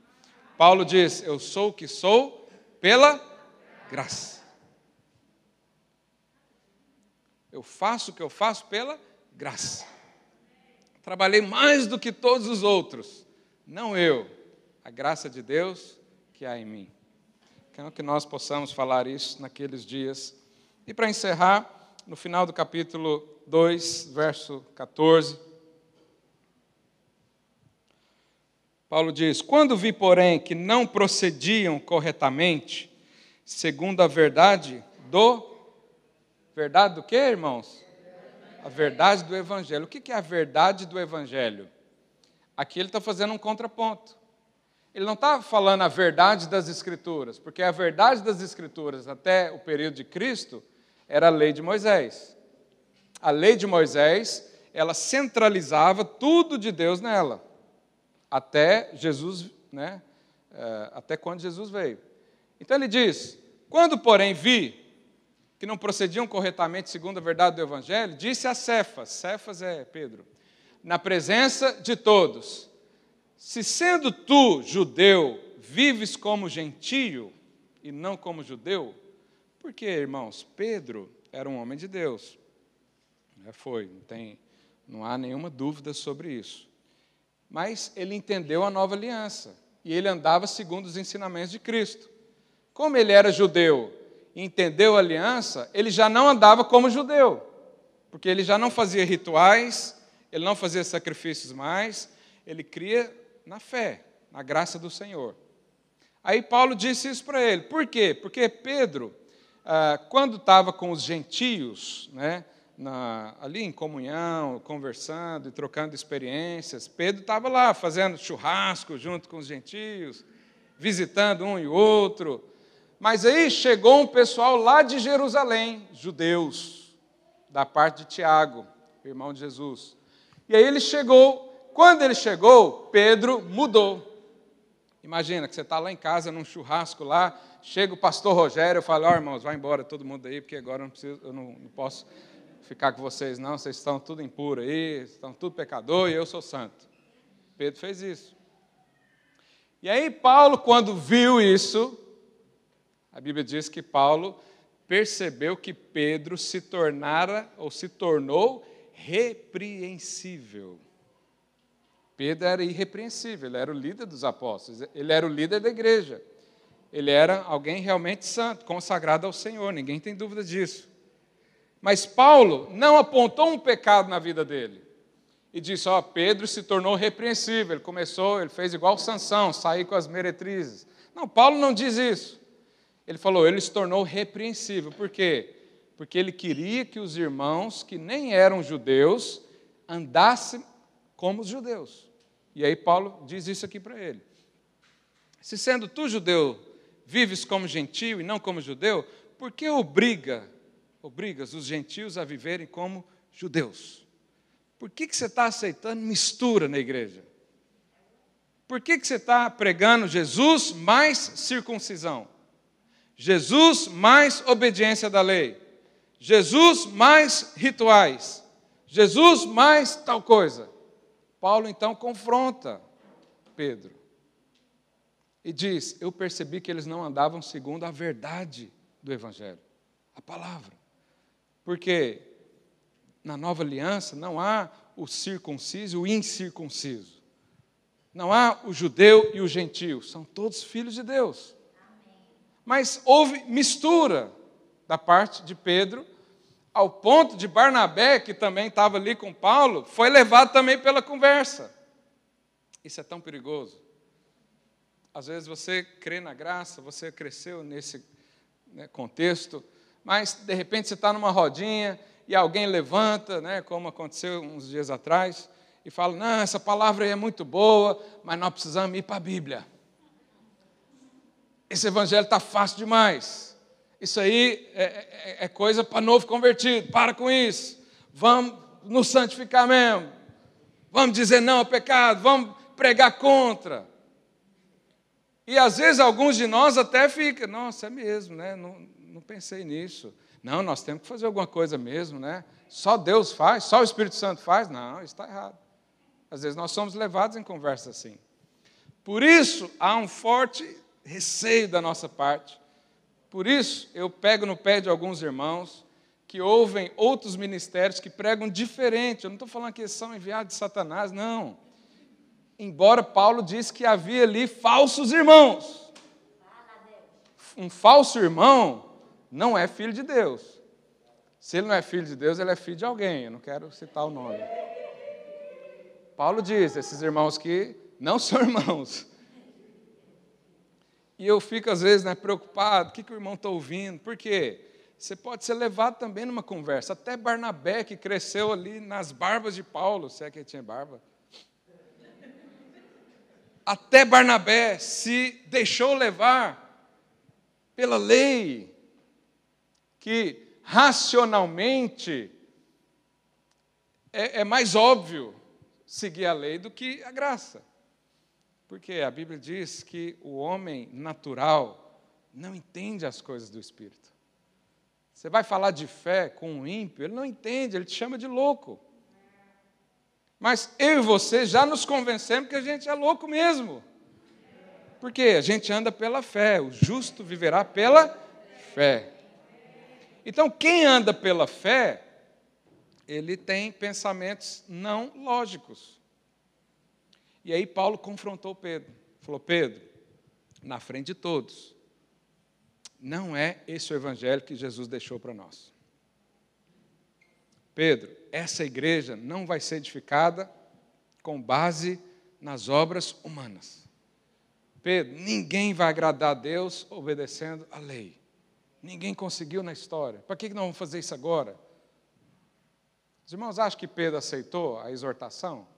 Paulo diz: Eu sou o que sou pela graça. Eu faço o que eu faço pela graça. Trabalhei mais do que todos os outros, não eu, a graça de Deus que há em mim. Quero que nós possamos falar isso naqueles dias. E para encerrar, no final do capítulo 2, verso 14. Paulo diz: Quando vi, porém, que não procediam corretamente, segundo a verdade do. Verdade do que, irmãos? A verdade do Evangelho. O que é a verdade do Evangelho? Aqui ele está fazendo um contraponto. Ele não está falando a verdade das Escrituras, porque a verdade das Escrituras, até o período de Cristo, era a lei de Moisés. A lei de Moisés, ela centralizava tudo de Deus nela até Jesus, né? É, até quando Jesus veio. Então ele diz: quando, porém, vi que não procediam corretamente segundo a verdade do Evangelho, disse a Cefas, Cefas é Pedro, na presença de todos: se sendo tu judeu, vives como gentio e não como judeu, porque, irmãos, Pedro era um homem de Deus. É, foi, não, tem, não há nenhuma dúvida sobre isso mas ele entendeu a nova aliança e ele andava segundo os ensinamentos de Cristo. Como ele era judeu e entendeu a aliança, ele já não andava como judeu, porque ele já não fazia rituais, ele não fazia sacrifícios mais, ele cria na fé, na graça do Senhor. Aí Paulo disse isso para ele. Por quê? Porque Pedro, ah, quando estava com os gentios, né, na, ali em comunhão, conversando e trocando experiências. Pedro estava lá fazendo churrasco junto com os gentios, visitando um e outro. Mas aí chegou um pessoal lá de Jerusalém, judeus, da parte de Tiago, irmão de Jesus. E aí ele chegou, quando ele chegou, Pedro mudou. Imagina que você está lá em casa, num churrasco lá, chega o pastor Rogério, eu falo, ó oh, irmãos, vai embora todo mundo aí, porque agora eu não, preciso, eu não, não posso ficar com vocês, não, vocês estão tudo impuro aí, estão tudo pecador e eu sou santo. Pedro fez isso. E aí, Paulo, quando viu isso, a Bíblia diz que Paulo percebeu que Pedro se tornara ou se tornou repreensível. Pedro era irrepreensível, ele era o líder dos apóstolos, ele era o líder da igreja. Ele era alguém realmente santo, consagrado ao Senhor, ninguém tem dúvida disso. Mas Paulo não apontou um pecado na vida dele. E disse: Ó, Pedro se tornou repreensível. Ele começou, ele fez igual Sansão, sair com as meretrizes. Não, Paulo não diz isso. Ele falou: ele se tornou repreensível. Por quê? Porque ele queria que os irmãos que nem eram judeus andassem como os judeus. E aí Paulo diz isso aqui para ele. Se sendo tu judeu, vives como gentio e não como judeu, por que obriga obrigas os gentios a viverem como judeus. Por que, que você está aceitando mistura na igreja? Por que, que você está pregando Jesus mais circuncisão? Jesus mais obediência da lei? Jesus mais rituais? Jesus mais tal coisa? Paulo então confronta Pedro e diz: Eu percebi que eles não andavam segundo a verdade do Evangelho, a palavra. Porque na nova aliança não há o circunciso e o incircunciso. Não há o judeu e o gentio, são todos filhos de Deus. Mas houve mistura da parte de Pedro, ao ponto de Barnabé, que também estava ali com Paulo, foi levado também pela conversa. Isso é tão perigoso. Às vezes você crê na graça, você cresceu nesse né, contexto, mas de repente você está numa rodinha e alguém levanta, né, como aconteceu uns dias atrás, e fala: Não, essa palavra aí é muito boa, mas nós precisamos ir para a Bíblia. Esse evangelho está fácil demais. Isso aí é, é, é coisa para novo convertido. Para com isso. Vamos nos santificar mesmo. Vamos dizer não ao pecado. Vamos pregar contra. E às vezes alguns de nós até ficam, nossa, é mesmo, né? Não, não pensei nisso. Não, nós temos que fazer alguma coisa mesmo, né? Só Deus faz, só o Espírito Santo faz? Não, isso está errado. Às vezes nós somos levados em conversa assim. Por isso, há um forte receio da nossa parte. Por isso, eu pego no pé de alguns irmãos que ouvem outros ministérios que pregam diferente. Eu não estou falando que eles são enviados de Satanás, não. Embora Paulo disse que havia ali falsos irmãos. Um falso irmão não é filho de Deus. Se ele não é filho de Deus, ele é filho de alguém. Eu não quero citar o nome. Paulo diz: esses irmãos que não são irmãos. E eu fico, às vezes, né, preocupado: o que, que o irmão está ouvindo? Por quê? Você pode ser levado também numa conversa. Até Barnabé, que cresceu ali nas barbas de Paulo, se é que ele tinha barba. Até Barnabé se deixou levar pela lei, que racionalmente é, é mais óbvio seguir a lei do que a graça. Porque a Bíblia diz que o homem natural não entende as coisas do Espírito. Você vai falar de fé com um ímpio, ele não entende, ele te chama de louco. Mas eu e você já nos convencemos que a gente é louco mesmo. Porque a gente anda pela fé, o justo viverá pela fé. Então, quem anda pela fé, ele tem pensamentos não lógicos. E aí Paulo confrontou Pedro. Falou: Pedro, na frente de todos, não é esse o evangelho que Jesus deixou para nós. Pedro, essa igreja não vai ser edificada com base nas obras humanas. Pedro, ninguém vai agradar a Deus obedecendo a lei. Ninguém conseguiu na história. Para que nós vamos fazer isso agora? Os irmãos acham que Pedro aceitou a exortação?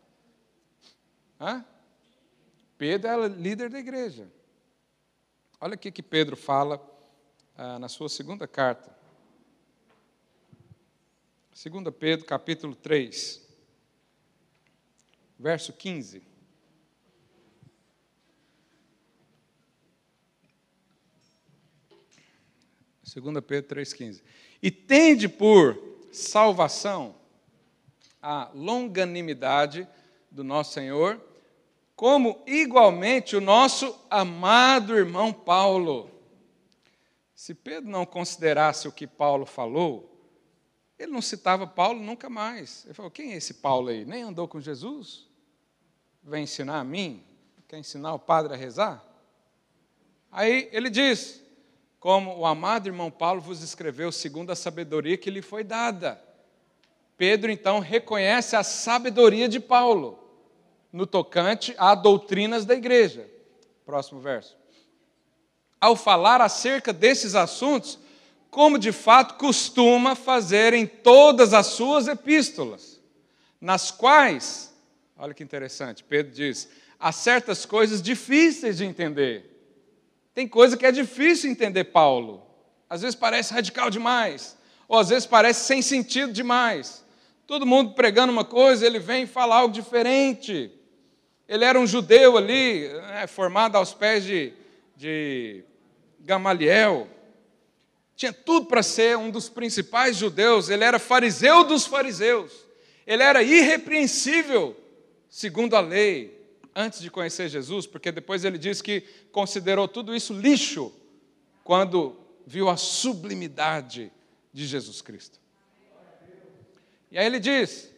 Hã? Pedro era líder da igreja. Olha o que Pedro fala ah, na sua segunda carta. 2 Pedro, capítulo 3, verso 15. Segunda Pedro 3,15. E tende por salvação a longanimidade do nosso Senhor, como igualmente o nosso amado irmão Paulo se Pedro não considerasse o que Paulo falou, ele não citava Paulo nunca mais. Ele falou: quem é esse Paulo aí? Nem andou com Jesus? Vem ensinar a mim? Quer ensinar o padre a rezar? Aí ele diz: como o amado irmão Paulo vos escreveu segundo a sabedoria que lhe foi dada. Pedro então reconhece a sabedoria de Paulo no tocante a doutrinas da igreja. Próximo verso ao falar acerca desses assuntos, como de fato costuma fazer em todas as suas epístolas, nas quais, olha que interessante, Pedro diz, há certas coisas difíceis de entender. Tem coisa que é difícil entender Paulo. Às vezes parece radical demais, ou às vezes parece sem sentido demais. Todo mundo pregando uma coisa, ele vem falar algo diferente. Ele era um judeu ali, né, formado aos pés de, de Gamaliel. Tinha tudo para ser um dos principais judeus, ele era fariseu dos fariseus. Ele era irrepreensível, segundo a lei, antes de conhecer Jesus, porque depois ele diz que considerou tudo isso lixo quando viu a sublimidade de Jesus Cristo. E aí ele diz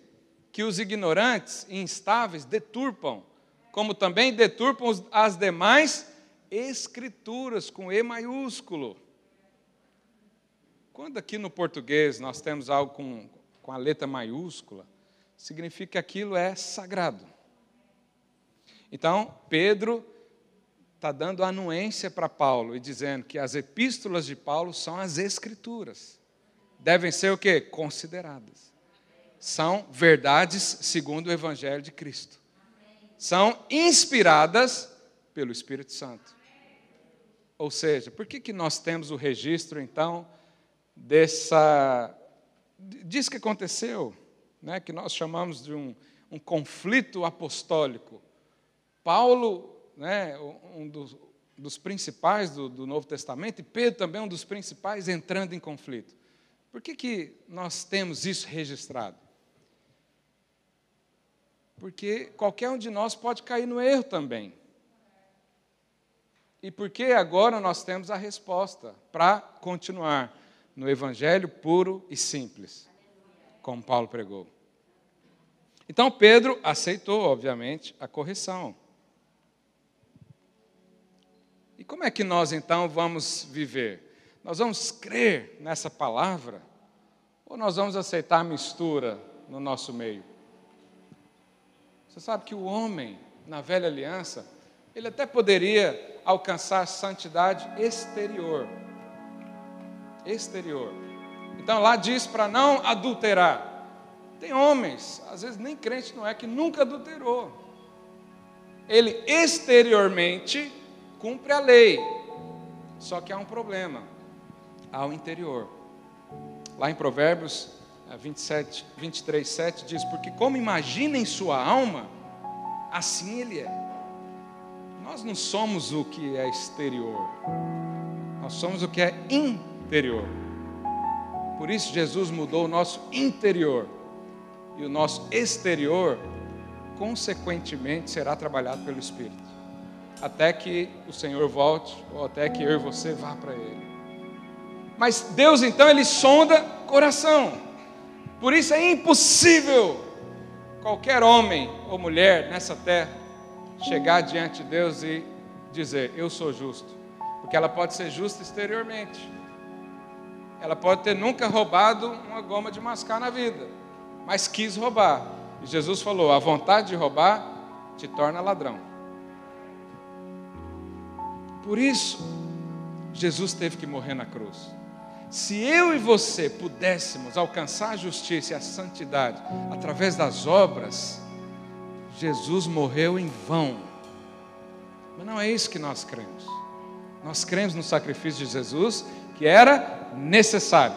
que os ignorantes e instáveis deturpam, como também deturpam as demais Escrituras com E maiúsculo. Quando aqui no português nós temos algo com, com a letra maiúscula, significa que aquilo é sagrado. Então, Pedro está dando anuência para Paulo e dizendo que as epístolas de Paulo são as escrituras. Devem ser o quê? Consideradas. São verdades segundo o Evangelho de Cristo. São inspiradas pelo Espírito Santo. Ou seja, por que, que nós temos o registro, então, dessa. disso que aconteceu, né, que nós chamamos de um, um conflito apostólico? Paulo, né, um dos, dos principais do, do, Novo Testamento, e Pedro também um dos principais entrando em conflito. Por que, que nós temos isso registrado? Porque qualquer um de nós pode cair no erro também. E porque agora nós temos a resposta para continuar. No evangelho puro e simples, como Paulo pregou. Então Pedro aceitou, obviamente, a correção. E como é que nós então vamos viver? Nós vamos crer nessa palavra ou nós vamos aceitar a mistura no nosso meio? Você sabe que o homem, na velha aliança, ele até poderia alcançar santidade exterior. Exterior. Então lá diz para não adulterar. Tem homens, às vezes nem crente não é, que nunca adulterou. Ele exteriormente cumpre a lei. Só que há um problema ao interior. Lá em Provérbios 27, 23, 7 diz: Porque como imagina em sua alma, assim ele é. Nós não somos o que é exterior, nós somos o que é interior. Por isso, Jesus mudou o nosso interior e o nosso exterior, consequentemente, será trabalhado pelo Espírito, até que o Senhor volte ou até que eu e você vá para Ele. Mas Deus então ele sonda coração. Por isso é impossível qualquer homem ou mulher nessa terra chegar diante de Deus e dizer: Eu sou justo. Porque ela pode ser justa exteriormente. Ela pode ter nunca roubado uma goma de mascar na vida, mas quis roubar. E Jesus falou: A vontade de roubar te torna ladrão. Por isso, Jesus teve que morrer na cruz. Se eu e você pudéssemos alcançar a justiça e a santidade através das obras, Jesus morreu em vão. Mas não é isso que nós cremos. Nós cremos no sacrifício de Jesus, que era necessário.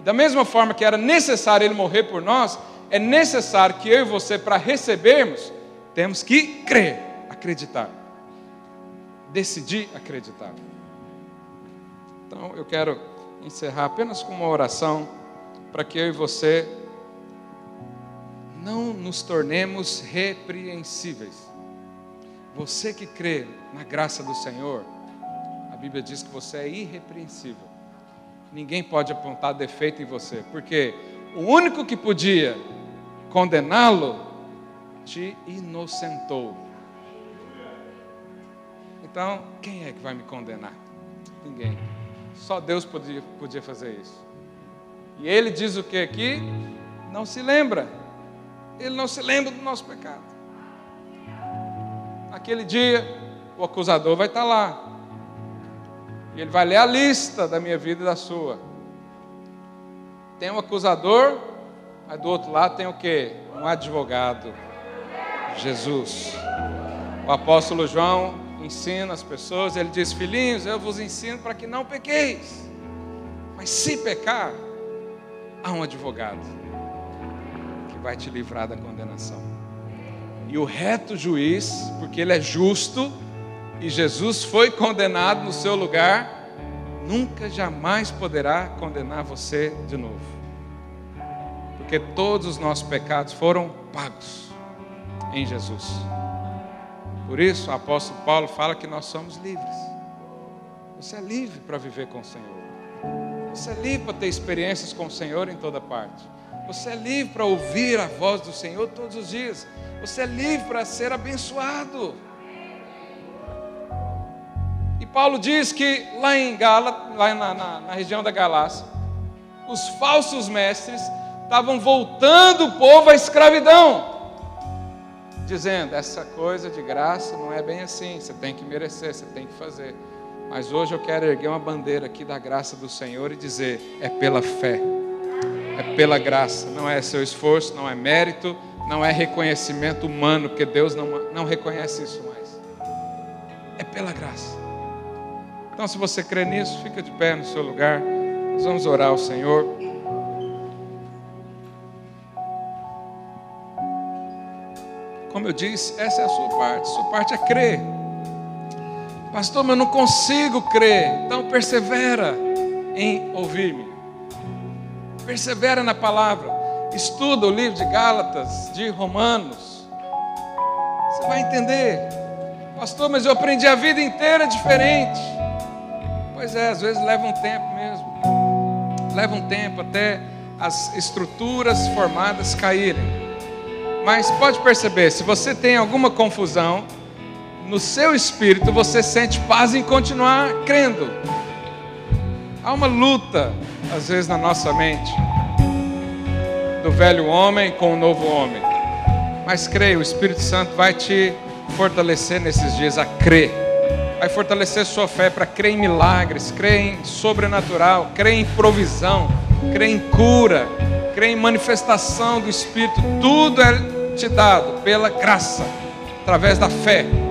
E da mesma forma que era necessário ele morrer por nós, é necessário que eu e você, para recebermos, temos que crer, acreditar. Decidir acreditar. Então eu quero encerrar apenas com uma oração para que eu e você não nos tornemos repreensíveis. Você que crê na graça do Senhor, a Bíblia diz que você é irrepreensível. Ninguém pode apontar defeito em você, porque o único que podia condená-lo te inocentou. Então, quem é que vai me condenar? Ninguém. Só Deus podia, podia fazer isso. E ele diz o que aqui? Não se lembra. Ele não se lembra do nosso pecado. Naquele dia, o acusador vai estar lá. E ele vai ler a lista da minha vida e da sua. Tem um acusador, mas do outro lado tem o que? Um advogado. Jesus. O apóstolo João ensina as pessoas, ele diz: Filhinhos, eu vos ensino para que não pequeis. Mas se pecar, há um advogado que vai te livrar da condenação. E o reto juiz, porque ele é justo, e Jesus foi condenado no seu lugar, nunca jamais poderá condenar você de novo. Porque todos os nossos pecados foram pagos em Jesus. Por isso, o apóstolo Paulo fala que nós somos livres. Você é livre para viver com o Senhor. Você é livre para ter experiências com o Senhor em toda parte. Você é livre para ouvir a voz do Senhor todos os dias. Você é livre para ser abençoado. Paulo diz que lá em Gala, lá na, na, na região da Galácia, os falsos mestres estavam voltando o povo à escravidão dizendo: essa coisa de graça não é bem assim, você tem que merecer, você tem que fazer. Mas hoje eu quero erguer uma bandeira aqui da graça do Senhor e dizer: é pela fé, é pela graça, não é seu esforço, não é mérito, não é reconhecimento humano, porque Deus não, não reconhece isso mais. É pela graça. Então, se você crê nisso, fica de pé no seu lugar. Nós vamos orar ao Senhor. Como eu disse, essa é a sua parte. A sua parte é crer. Pastor, mas eu não consigo crer. Então persevera em ouvir-me. Persevera na palavra. Estuda o livro de Gálatas, de Romanos. Você vai entender. Pastor, mas eu aprendi a vida inteira diferente. Pois é, às vezes leva um tempo mesmo. Leva um tempo até as estruturas formadas caírem. Mas pode perceber, se você tem alguma confusão, no seu espírito você sente paz em continuar crendo. Há uma luta, às vezes, na nossa mente, do velho homem com o novo homem. Mas creia, o Espírito Santo vai te fortalecer nesses dias a crer. Vai fortalecer sua fé para crer em milagres, crer em sobrenatural, crer em provisão, crer em cura, crer em manifestação do Espírito. Tudo é te dado pela graça, através da fé.